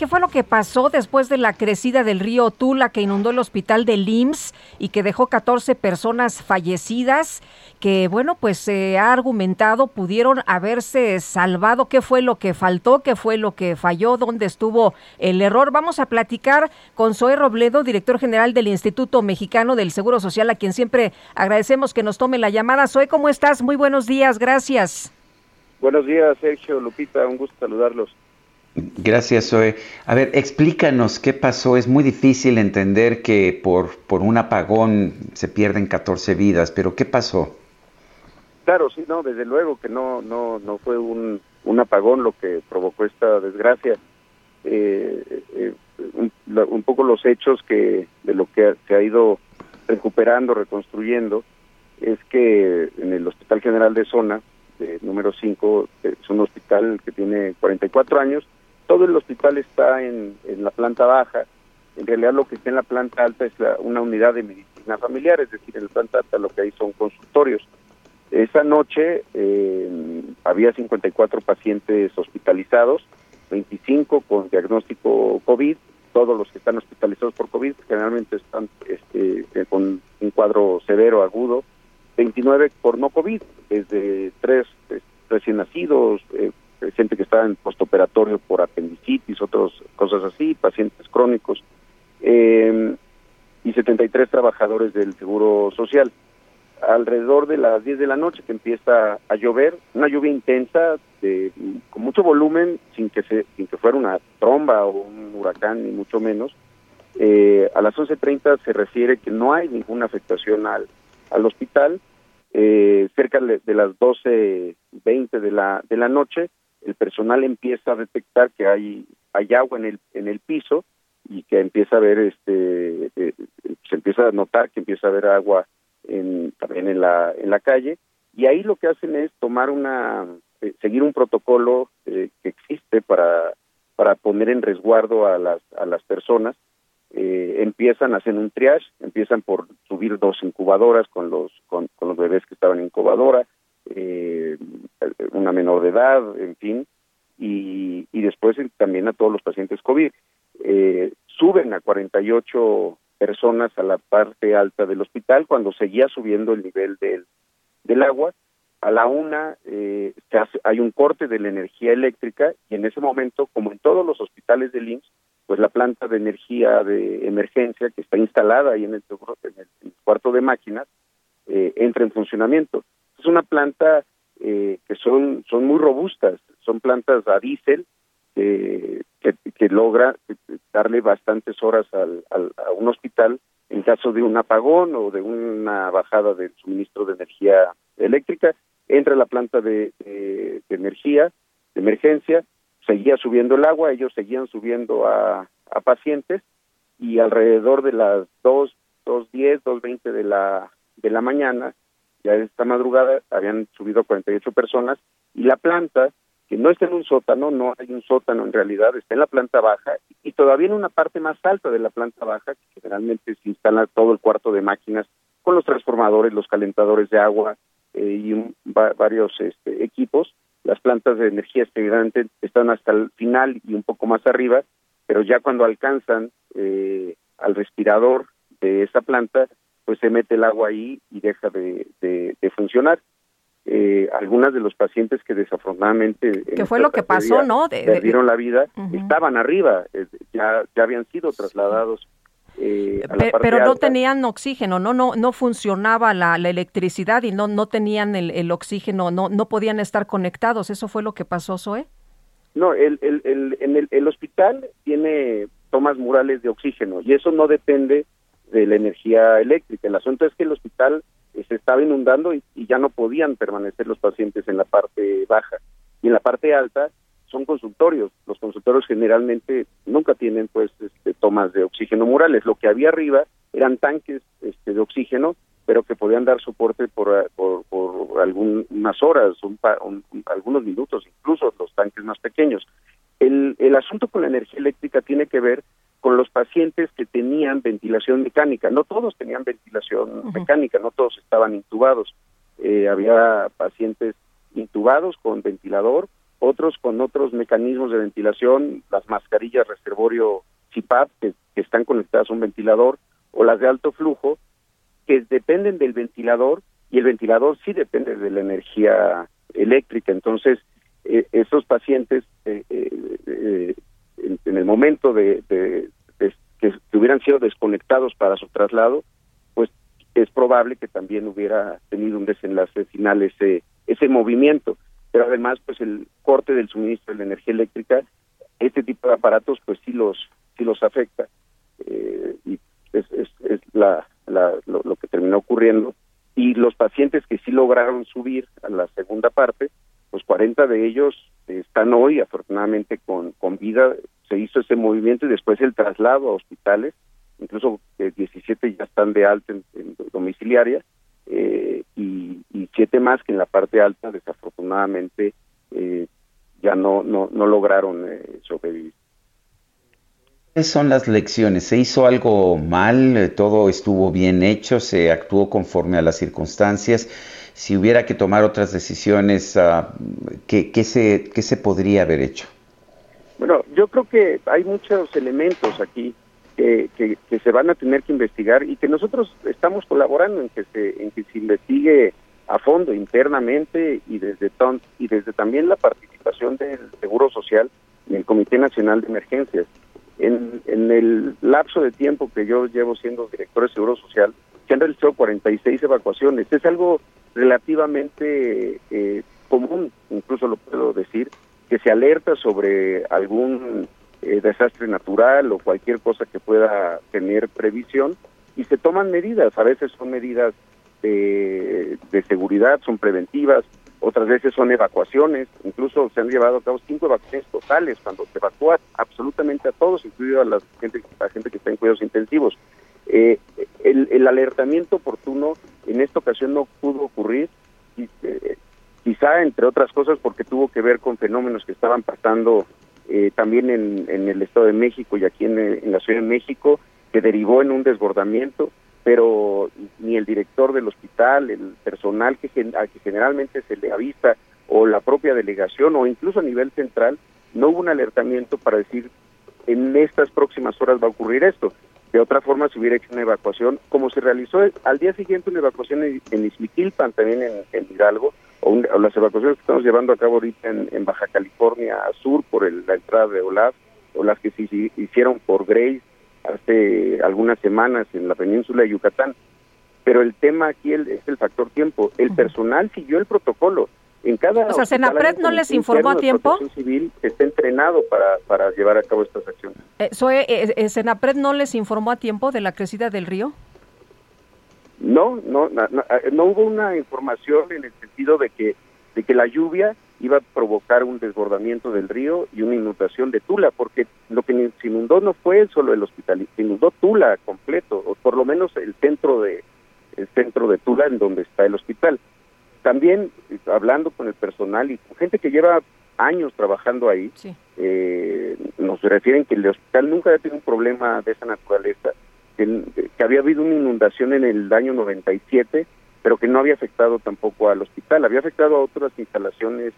¿Qué fue lo que pasó después de la crecida del río Tula que inundó el hospital de LIMS y que dejó 14 personas fallecidas? Que, bueno, pues se ha argumentado pudieron haberse salvado. ¿Qué fue lo que faltó? ¿Qué fue lo que falló? ¿Dónde estuvo el error? Vamos a platicar con Zoe Robledo, director general del Instituto Mexicano del Seguro Social, a quien siempre agradecemos que nos tome la llamada. Zoe, ¿cómo estás? Muy buenos días, gracias. Buenos días, Sergio, Lupita, un gusto saludarlos. Gracias, Zoe. A ver, explícanos qué pasó. Es muy difícil entender que por, por un apagón se pierden 14 vidas, pero ¿qué pasó? Claro, sí, no, desde luego que no, no, no fue un, un apagón lo que provocó esta desgracia. Eh, eh, un, poco los hechos que de lo que se ha ido recuperando, reconstruyendo, es que en el Hospital General de Zona, de número 5, es un hospital que tiene 44 años, todo el hospital está en, en, la planta baja. En realidad lo que está en la planta alta es la, una unidad de medicina familiar, es decir, en la planta alta lo que hay son consultorios. Esa noche eh, había 54 pacientes hospitalizados, 25 con diagnóstico COVID, todos los que están hospitalizados por COVID generalmente están este, con un cuadro severo, agudo, 29 por no COVID, desde tres recién nacidos, eh, gente que está en postoperatorio por apendicitis, otras cosas así, pacientes crónicos, eh, y 73 trabajadores del Seguro Social. Alrededor de las 10 de la noche que empieza a llover, una lluvia intensa, de, con mucho volumen, sin que, se, sin que fuera una tromba o un huracán, ni mucho menos. Eh, a las 11.30 se refiere que no hay ninguna afectación al, al hospital. Eh, cerca de, de las 12.20 de la, de la noche, el personal empieza a detectar que hay, hay agua en el, en el piso y que empieza a ver, este, eh, se empieza a notar que empieza a haber agua en, también en la, en la calle y ahí lo que hacen es tomar una, eh, seguir un protocolo eh, que existe para, para poner en resguardo a las, a las personas. Empiezan, hacen un triage, empiezan por subir dos incubadoras con los, con, con los bebés que estaban en incubadora, eh, una menor de edad, en fin, y, después también a todos los pacientes COVID. Eh, suben a 48 personas a la parte alta del hospital cuando seguía subiendo el nivel del, del agua. A la una eh, se hace, hay un corte de la energía eléctrica y en ese momento, como en todos los hospitales del IMSS, pues la planta de energía de emergencia que está instalada ahí en el, en el, en el cuarto de máquinas eh, entra en funcionamiento. Es una planta eh, que son, son muy robustas, son plantas a diésel eh, que, que, logra darle bastantes horas al, al, a un hospital en caso de un apagón o de una bajada del suministro de energía eléctrica. Entra la planta de, de, energía, de emergencia, seguía subiendo el agua, ellos seguían subiendo a, a pacientes y alrededor de las dos, dos diez, dos veinte de la de la mañana ya esta madrugada habían subido 48 personas y la planta, que no está en un sótano, no hay un sótano en realidad, está en la planta baja y todavía en una parte más alta de la planta baja, que generalmente se instala todo el cuarto de máquinas con los transformadores, los calentadores de agua eh, y un, va, varios este, equipos. Las plantas de energía evidentemente están hasta el final y un poco más arriba, pero ya cuando alcanzan eh, al respirador de esa planta, pues se mete el agua ahí y deja de, de, de funcionar. Eh, algunas de los pacientes que desafortunadamente que fue lo que pasó, ¿no? De, perdieron la vida, uh -huh. estaban arriba, eh, ya, ya habían sido trasladados. Eh, pero, pero no alta. tenían oxígeno, no, no, no funcionaba la, la electricidad y no, no tenían el, el, oxígeno, no, no podían estar conectados. ¿Eso fue lo que pasó, Zoe? No, el, el, el, en el, el hospital tiene tomas murales de oxígeno y eso no depende de la energía eléctrica. El asunto es que el hospital eh, se estaba inundando y, ya no podían permanecer los pacientes en la parte baja. Y en la parte alta son consultorios. Los consultorios generalmente nunca tienen pues este, tomas de oxígeno murales. Lo que había arriba eran tanques este, de oxígeno, pero que podían dar soporte por, por, algunas horas, algunos minutos, incluso los tanques más pequeños. El, el asunto con la energía eléctrica tiene que ver con los pacientes que tenían ventilación mecánica. No todos tenían ventilación mecánica, no todos estaban intubados. Eh, había pacientes intubados con ventilador, otros con otros mecanismos de ventilación, las mascarillas reservorio CPAP que, están conectadas a un ventilador, o las de alto flujo, que dependen del ventilador y el ventilador sí depende de la energía eléctrica. Entonces, eh, esos pacientes eh, eh, en, el momento de, que, hubieran sido desconectados para su traslado, pues es probable que también hubiera tenido un desenlace final ese ese movimiento. Pero además, pues el corte del suministro de la energía eléctrica, este tipo de aparatos, pues sí los sí los afecta y es, es, la, lo, lo que terminó ocurriendo y los pacientes que sí lograron subir a la segunda parte, pues 40 de ellos están hoy afortunadamente con, con vida, se hizo ese movimiento y después el traslado a hospitales, incluso 17 eh, ya están de alta en, domiciliaria eh, y, siete más que en la parte alta desafortunadamente eh, ya no, no, no lograron sobrevivir. ¿Cuáles son las lecciones? ¿Se hizo algo mal? ¿Todo estuvo bien hecho? ¿Se actuó conforme a las circunstancias? Si hubiera que tomar otras decisiones, ah, ¿qué, se, qué se podría haber hecho? Bueno, yo creo que hay muchos elementos aquí que, que, se van a tener que investigar y que nosotros estamos colaborando en que se, en que se investigue a fondo internamente y desde y desde también la participación del Seguro Social en el Comité Nacional de Emergencias en, en el lapso de tiempo que yo llevo siendo director de Seguro Social, se han realizado 46 evacuaciones. Es algo relativamente eh, común, incluso lo puedo decir, que se alerta sobre algún eh, desastre natural o cualquier cosa que pueda tener previsión y se toman medidas. A veces son medidas de, seguridad, son preventivas, otras veces son evacuaciones, incluso se han llevado a cabo cinco evacuaciones totales cuando se evacúa absolutamente a todos, incluido a la gente, a gente que está en cuidados intensivos. Eh, el, alertamiento oportuno en esta ocasión no pudo ocurrir, eh, quizá entre otras cosas porque tuvo que ver con fenómenos que estaban pasando eh, también en, en, el Estado de México y aquí en, en la Ciudad de México, que derivó en un desbordamiento pero ni el director del hospital, el personal que, a que generalmente se le avisa, o la propia delegación, o incluso a nivel central, no hubo un alertamiento para decir en estas próximas horas va a ocurrir esto. De otra forma, se hubiera hecho una evacuación, como se realizó al día siguiente una evacuación en, en también en, Hidalgo, o, las evacuaciones que estamos llevando a cabo ahorita en, Baja California Sur por la entrada de Olaf, o las que se hicieron por Grace, hace algunas semanas en la península de Yucatán. Pero el tema aquí es el factor tiempo. El personal siguió el protocolo. En cada o sea, Senapred no les informó a tiempo. civil está entrenado para, para llevar a cabo estas acciones. Eh, eh, eh, ¿Senapred no les informó a tiempo de la crecida del río? No, no, no, no hubo una información en el sentido de que de que la lluvia iba a provocar un desbordamiento del río y una inundación de Tula, porque lo que se inundó no fue solo el hospital, se inundó Tula completo, o por lo menos el centro de el centro de Tula en donde está el hospital. También hablando con el personal y con gente que lleva años trabajando ahí, eh, nos refieren que el hospital nunca había tenido un problema de esa naturaleza, que, había habido una inundación en el año 97 pero que no había afectado tampoco al hospital, había afectado a otras instalaciones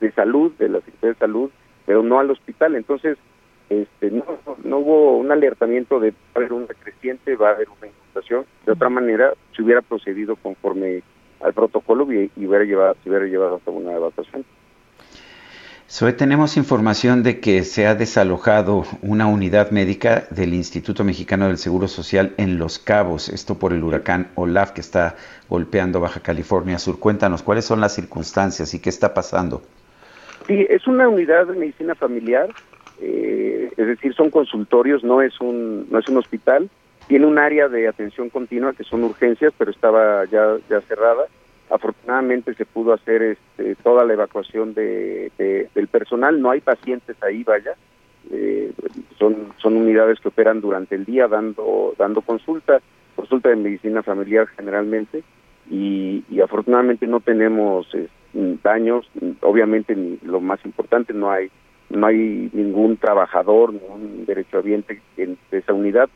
de salud, de la Secretaría de Salud, pero no al hospital. Entonces, este, no, no hubo un alertamiento de va a haber una creciente, va a haber una inundación. De otra manera, se hubiera procedido conforme al protocolo y, hubiera llevado, se hubiera llevado a una evacuación. Soy, tenemos información de que se ha desalojado una unidad médica del Instituto Mexicano del Seguro Social en Los Cabos, esto por el huracán Olaf que está golpeando Baja California Sur. Cuéntanos, ¿cuáles son las circunstancias y qué está pasando? Sí, es una unidad de medicina familiar, eh, es decir, son consultorios, no es un no es un hospital. Tiene un área de atención continua que son urgencias, pero estaba ya ya cerrada Afortunadamente se pudo hacer este, toda la evacuación de, del personal, no hay pacientes ahí, vaya, eh, son, son unidades que operan durante el día dando, dando consulta, consulta de medicina familiar generalmente, y, afortunadamente no tenemos eh, daños, obviamente lo más importante, no hay no hay ningún trabajador, ningún derechohabiente en esa unidad,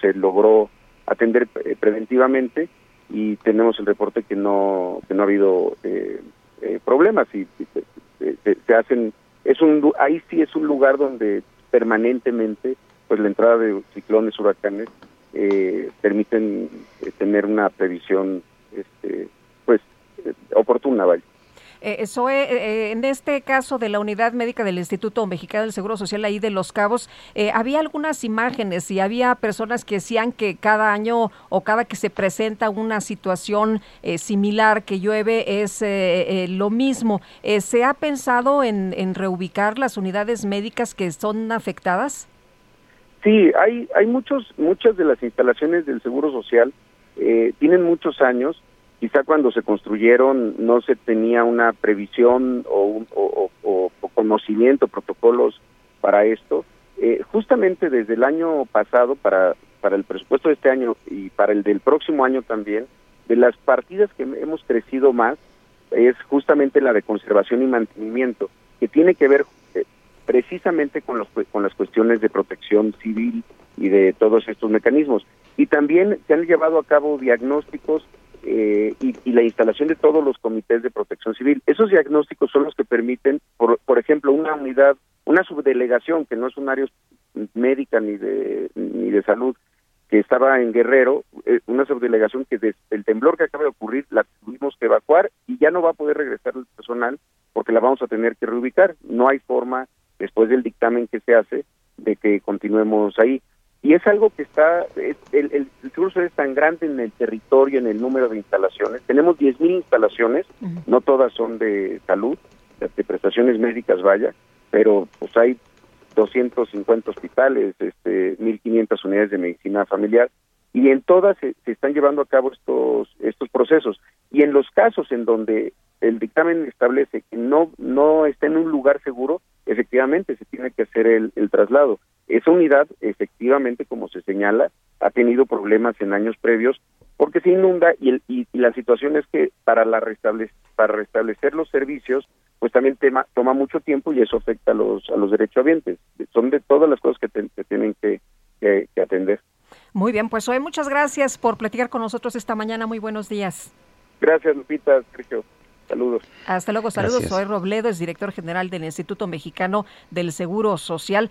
se logró atender eh, preventivamente y tenemos el reporte que no que no ha habido eh, eh, problemas y, se, hacen es un ahí sí es un lugar donde permanentemente pues la entrada de ciclones huracanes permiten tener una previsión este pues oportuna vaya eh, eh, eh, en este caso de la unidad médica del Instituto Mexicano del Seguro Social ahí de Los Cabos, eh, había algunas imágenes y había personas que decían que cada año o cada que se presenta una situación similar que llueve es lo mismo. ¿Se ha pensado en, en reubicar las unidades médicas que son afectadas? Sí, hay, hay muchos, muchas de las instalaciones del Seguro Social tienen muchos años quizá cuando se construyeron no se tenía una previsión o, o, conocimiento, protocolos para esto. Eh, justamente desde el año pasado, para, para el presupuesto de este año y para el del próximo año también, de las partidas que hemos crecido más es justamente la de conservación y mantenimiento, que tiene que ver eh, precisamente con, los, con las cuestiones de protección civil y de todos estos mecanismos. Y también se han llevado a cabo diagnósticos eh, y, la instalación de todos los comités de protección civil. Esos diagnósticos son los que permiten, por, por ejemplo, una unidad, una subdelegación que no es un área médica ni de, ni de salud, que estaba en Guerrero, eh, una subdelegación que desde el temblor que acaba de ocurrir la tuvimos que evacuar y ya no va a poder regresar el personal porque la vamos a tener que reubicar. No hay forma, después del dictamen que se hace, de que continuemos ahí y es algo que está, el, el, Seguro es tan grande en el territorio, en el número de instalaciones, tenemos 10.000 instalaciones, no todas son de salud, de, prestaciones médicas, vaya, pero pues hay 250 hospitales, este, 1.500 unidades de medicina familiar, y en todas se, se, están llevando a cabo estos estos procesos. Y en los casos en donde el dictamen establece que no no está en un lugar seguro efectivamente se tiene que hacer el, el traslado. Esa unidad, efectivamente, como se señala, ha tenido problemas en años previos porque se inunda y, y, la situación es que para, la para restablecer los servicios, pues también tema, toma mucho tiempo y eso afecta a los, a los derechohabientes. Son de todas las cosas que, tienen que, atender. Muy bien, pues hoy muchas gracias por platicar con nosotros esta mañana. Muy buenos días. Gracias, Lupita, Sergio. Saludos. Hasta luego, saludos. Soy Robledo, es director general del Instituto Mexicano del Seguro Social.